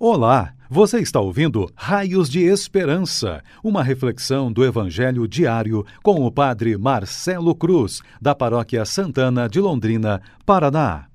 Olá, você está ouvindo Raios de Esperança, uma reflexão do Evangelho diário com o Padre Marcelo Cruz, da Paróquia Santana de Londrina, Paraná.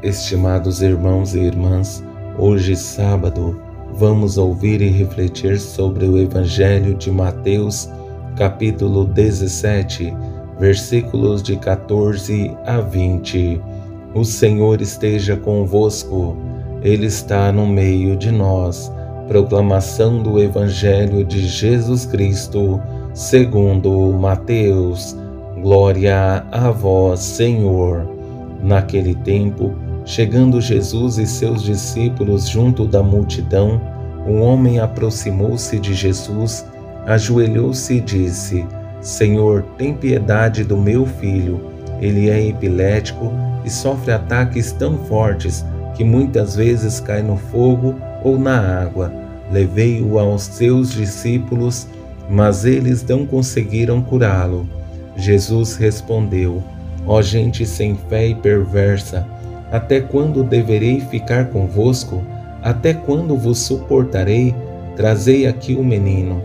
Estimados irmãos e irmãs, hoje sábado, vamos ouvir e refletir sobre o Evangelho de Mateus, capítulo 17, versículos de 14 a 20 o Senhor esteja convosco, Ele está no meio de nós. Proclamação do Evangelho de Jesus Cristo, segundo Mateus. Glória a vós, Senhor. Naquele tempo, chegando Jesus e seus discípulos junto da multidão, um homem aproximou-se de Jesus, ajoelhou-se e disse: Senhor, tem piedade do meu filho. Ele é epilético e sofre ataques tão fortes que muitas vezes cai no fogo ou na água. Levei-o aos seus discípulos, mas eles não conseguiram curá-lo. Jesus respondeu: Ó gente sem fé e perversa, até quando deverei ficar convosco? Até quando vos suportarei? Trazei aqui o menino.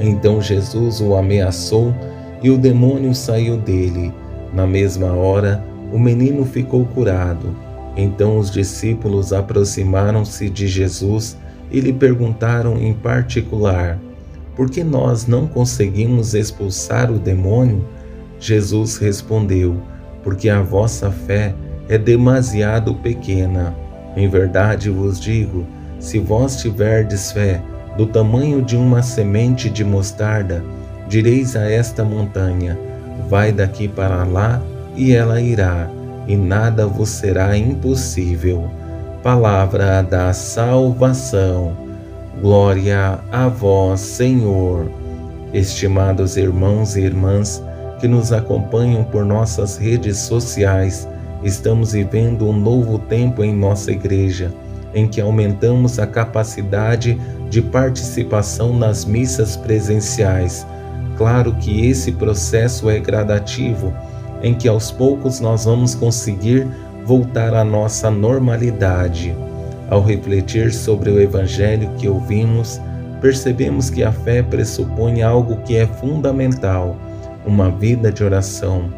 Então Jesus o ameaçou e o demônio saiu dele. Na mesma hora, o menino ficou curado. Então os discípulos aproximaram-se de Jesus e lhe perguntaram em particular: Por que nós não conseguimos expulsar o demônio? Jesus respondeu: Porque a vossa fé é demasiado pequena. Em verdade vos digo: se vós tiverdes fé do tamanho de uma semente de mostarda, direis a esta montanha: Vai daqui para lá e ela irá, e nada vos será impossível. Palavra da salvação. Glória a vós, Senhor. Estimados irmãos e irmãs que nos acompanham por nossas redes sociais, estamos vivendo um novo tempo em nossa igreja, em que aumentamos a capacidade de participação nas missas presenciais. Claro que esse processo é gradativo em que aos poucos nós vamos conseguir voltar à nossa normalidade. Ao refletir sobre o Evangelho que ouvimos, percebemos que a fé pressupõe algo que é fundamental, uma vida de oração,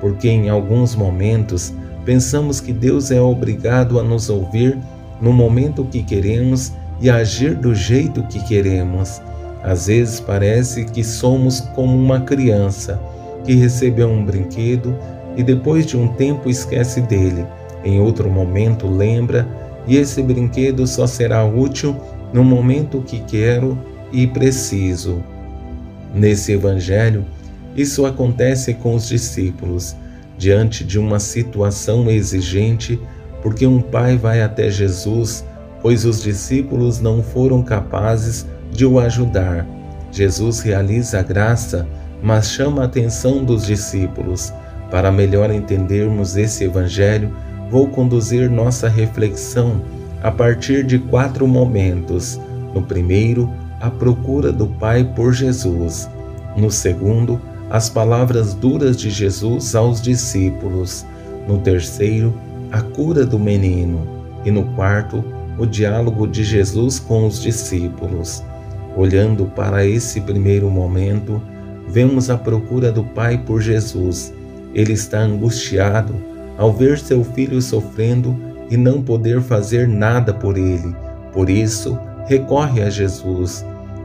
porque em alguns momentos pensamos que Deus é obrigado a nos ouvir no momento que queremos e a agir do jeito que queremos. Às vezes parece que somos como uma criança que recebeu um brinquedo e depois de um tempo esquece dele. Em outro momento lembra e esse brinquedo só será útil no momento que quero e preciso. Nesse evangelho, isso acontece com os discípulos, diante de uma situação exigente, porque um pai vai até Jesus, pois os discípulos não foram capazes de o ajudar. Jesus realiza a graça mas chama a atenção dos discípulos. Para melhor entendermos esse Evangelho, vou conduzir nossa reflexão a partir de quatro momentos. No primeiro, a procura do Pai por Jesus. No segundo, as palavras duras de Jesus aos discípulos. No terceiro, a cura do menino. E no quarto, o diálogo de Jesus com os discípulos. Olhando para esse primeiro momento, vemos a procura do Pai por Jesus. Ele está angustiado ao ver seu filho sofrendo e não poder fazer nada por ele. Por isso, recorre a Jesus.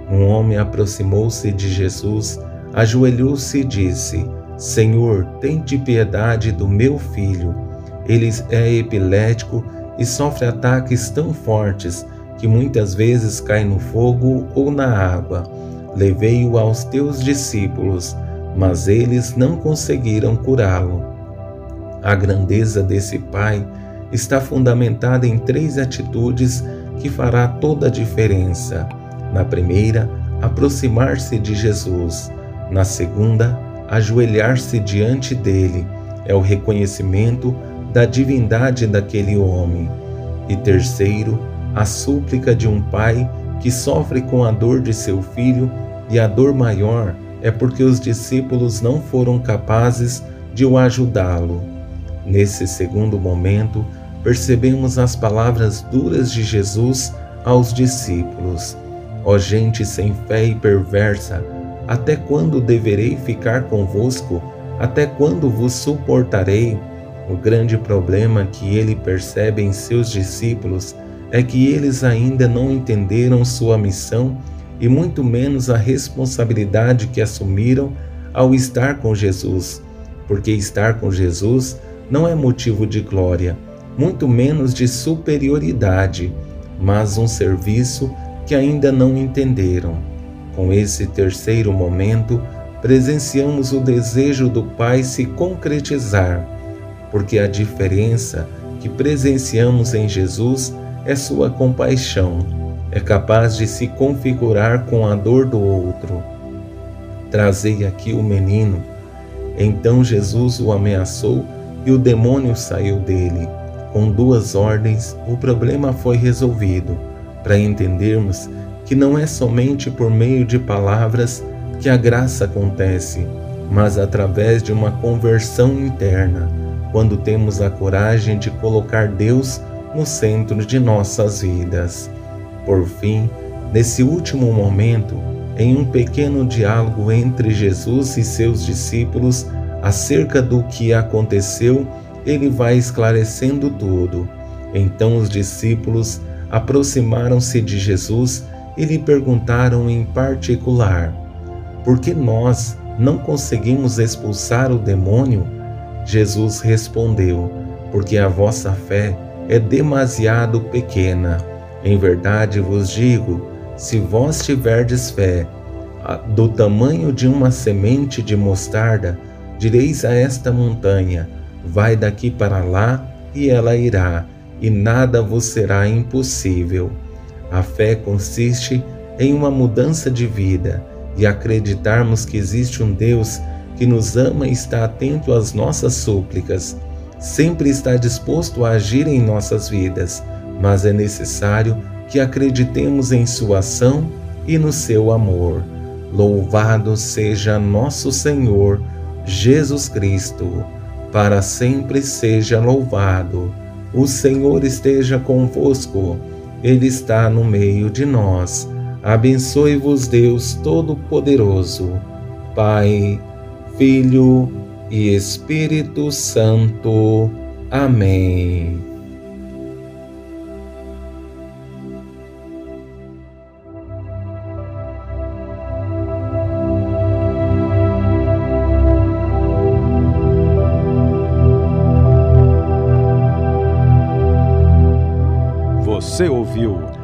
Um homem aproximou-se de Jesus, ajoelhou-se e disse: Senhor, tente piedade do meu filho. Ele é epilético e sofre ataques tão fortes que muitas vezes cai no fogo ou na água. Levei-o aos teus discípulos, mas eles não conseguiram curá-lo. A grandeza desse Pai está fundamentada em três atitudes que fará toda a diferença. Na primeira, aproximar-se de Jesus. Na segunda, ajoelhar-se diante dele. É o reconhecimento da divindade daquele homem. E terceiro, a súplica de um pai que sofre com a dor de seu filho, e a dor maior é porque os discípulos não foram capazes de o ajudá-lo. Nesse segundo momento, percebemos as palavras duras de Jesus aos discípulos: Ó gente sem fé e perversa, até quando deverei ficar convosco? Até quando vos suportarei? O grande problema que ele percebe em seus discípulos é que eles ainda não entenderam sua missão e muito menos a responsabilidade que assumiram ao estar com Jesus, porque estar com Jesus não é motivo de glória, muito menos de superioridade, mas um serviço que ainda não entenderam. Com esse terceiro momento, presenciamos o desejo do Pai se concretizar, porque a diferença que presenciamos em Jesus é sua compaixão, é capaz de se configurar com a dor do outro. Trazei aqui o menino. Então Jesus o ameaçou e o demônio saiu dele. Com duas ordens, o problema foi resolvido, para entendermos que não é somente por meio de palavras que a graça acontece, mas através de uma conversão interna, quando temos a coragem de colocar Deus no centro de nossas vidas. Por fim, nesse último momento, em um pequeno diálogo entre Jesus e seus discípulos acerca do que aconteceu, ele vai esclarecendo tudo. Então os discípulos aproximaram-se de Jesus e lhe perguntaram em particular: Por que nós não conseguimos expulsar o demônio? Jesus respondeu: Porque a vossa fé é demasiado pequena. Em verdade vos digo: se vós tiverdes fé do tamanho de uma semente de mostarda, direis a esta montanha: vai daqui para lá, e ela irá, e nada vos será impossível. A fé consiste em uma mudança de vida e acreditarmos que existe um Deus que nos ama e está atento às nossas súplicas sempre está disposto a agir em nossas vidas, mas é necessário que acreditemos em Sua ação e no seu amor. Louvado seja nosso Senhor Jesus Cristo, para sempre seja louvado. O Senhor esteja convosco, Ele está no meio de nós. Abençoe-vos, Deus Todo-Poderoso, Pai, Filho e Espírito Santo. Amém. Você ouviu